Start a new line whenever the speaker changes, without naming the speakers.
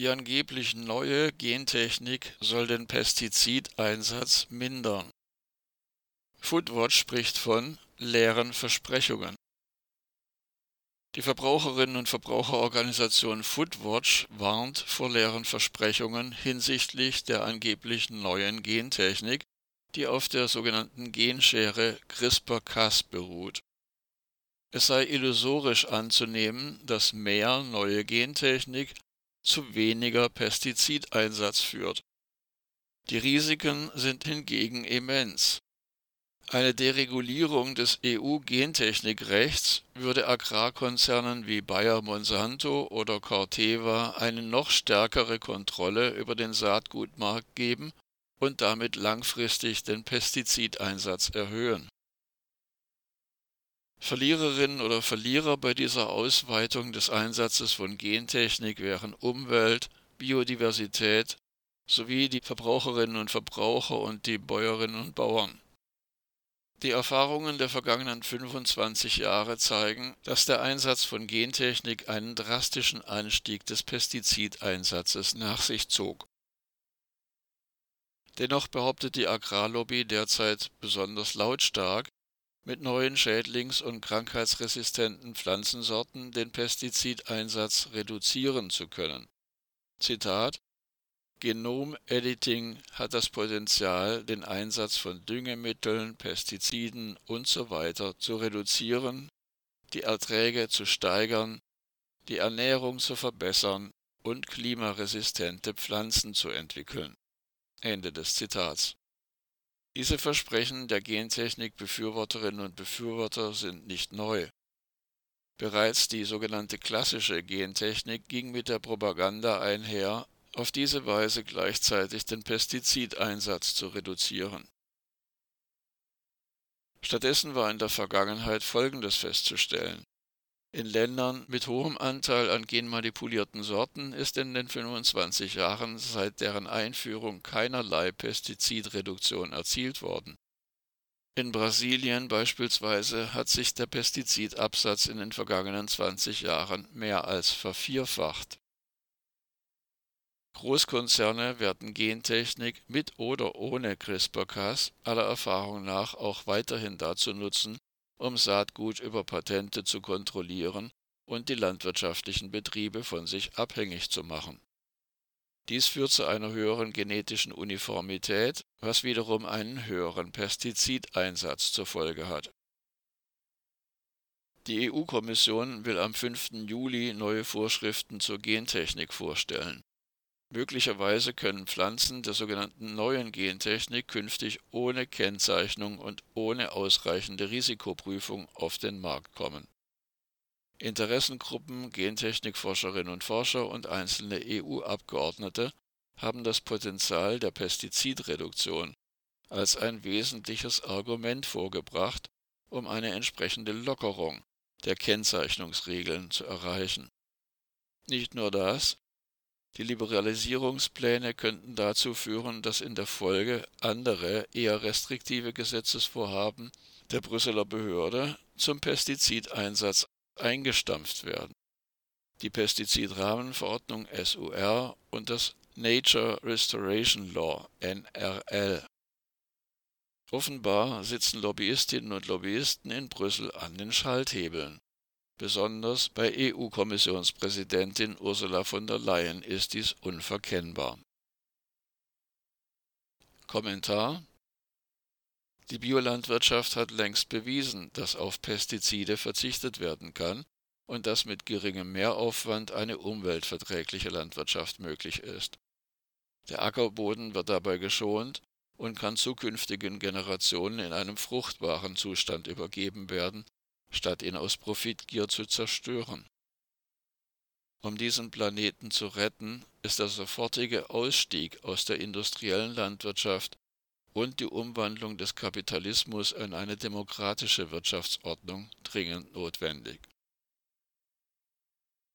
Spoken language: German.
Die angeblich neue Gentechnik soll den Pestizideinsatz mindern. Foodwatch spricht von leeren Versprechungen. Die Verbraucherinnen und Verbraucherorganisation Foodwatch warnt vor leeren Versprechungen hinsichtlich der angeblich neuen Gentechnik, die auf der sogenannten Genschere CRISPR-Cas beruht. Es sei illusorisch anzunehmen, dass mehr neue Gentechnik zu weniger Pestizideinsatz führt. Die Risiken sind hingegen immens. Eine Deregulierung des EU-Gentechnikrechts würde Agrarkonzernen wie Bayer Monsanto oder Corteva eine noch stärkere Kontrolle über den Saatgutmarkt geben und damit langfristig den Pestizideinsatz erhöhen. Verliererinnen oder Verlierer bei dieser Ausweitung des Einsatzes von Gentechnik wären Umwelt, Biodiversität sowie die Verbraucherinnen und Verbraucher und die Bäuerinnen und Bauern. Die Erfahrungen der vergangenen 25 Jahre zeigen, dass der Einsatz von Gentechnik einen drastischen Anstieg des Pestizideinsatzes nach sich zog. Dennoch behauptet die Agrarlobby derzeit besonders lautstark, mit neuen schädlings- und krankheitsresistenten Pflanzensorten den Pestizideinsatz reduzieren zu können. Zitat Genom-Editing hat das Potenzial, den Einsatz von Düngemitteln, Pestiziden usw. So zu reduzieren, die Erträge zu steigern, die Ernährung zu verbessern und klimaresistente Pflanzen zu entwickeln. Ende des Zitats. Diese Versprechen der Gentechnik-Befürworterinnen und Befürworter sind nicht neu. Bereits die sogenannte klassische Gentechnik ging mit der Propaganda einher, auf diese Weise gleichzeitig den Pestizideinsatz zu reduzieren. Stattdessen war in der Vergangenheit Folgendes festzustellen. In Ländern mit hohem Anteil an genmanipulierten Sorten ist in den 25 Jahren seit deren Einführung keinerlei Pestizidreduktion erzielt worden. In Brasilien beispielsweise hat sich der Pestizidabsatz in den vergangenen 20 Jahren mehr als vervierfacht. Großkonzerne werden Gentechnik mit oder ohne CRISPR-Cas aller Erfahrung nach auch weiterhin dazu nutzen, um Saatgut über Patente zu kontrollieren und die landwirtschaftlichen Betriebe von sich abhängig zu machen. Dies führt zu einer höheren genetischen Uniformität, was wiederum einen höheren Pestizideinsatz zur Folge hat. Die EU-Kommission will am 5. Juli neue Vorschriften zur Gentechnik vorstellen. Möglicherweise können Pflanzen der sogenannten neuen Gentechnik künftig ohne Kennzeichnung und ohne ausreichende Risikoprüfung auf den Markt kommen. Interessengruppen, Gentechnikforscherinnen und Forscher und einzelne EU-Abgeordnete haben das Potenzial der Pestizidreduktion als ein wesentliches Argument vorgebracht, um eine entsprechende Lockerung der Kennzeichnungsregeln zu erreichen. Nicht nur das, die Liberalisierungspläne könnten dazu führen, dass in der Folge andere, eher restriktive Gesetzesvorhaben der Brüsseler Behörde zum Pestizideinsatz eingestampft werden. Die Pestizidrahmenverordnung SUR und das Nature Restoration Law NRL. Offenbar sitzen Lobbyistinnen und Lobbyisten in Brüssel an den Schalthebeln. Besonders bei EU-Kommissionspräsidentin Ursula von der Leyen ist dies unverkennbar. Kommentar Die Biolandwirtschaft hat längst bewiesen, dass auf Pestizide verzichtet werden kann und dass mit geringem Mehraufwand eine umweltverträgliche Landwirtschaft möglich ist. Der Ackerboden wird dabei geschont und kann zukünftigen Generationen in einem fruchtbaren Zustand übergeben werden, statt ihn aus Profitgier zu zerstören. Um diesen Planeten zu retten, ist der sofortige Ausstieg aus der industriellen Landwirtschaft und die Umwandlung des Kapitalismus in eine demokratische Wirtschaftsordnung dringend notwendig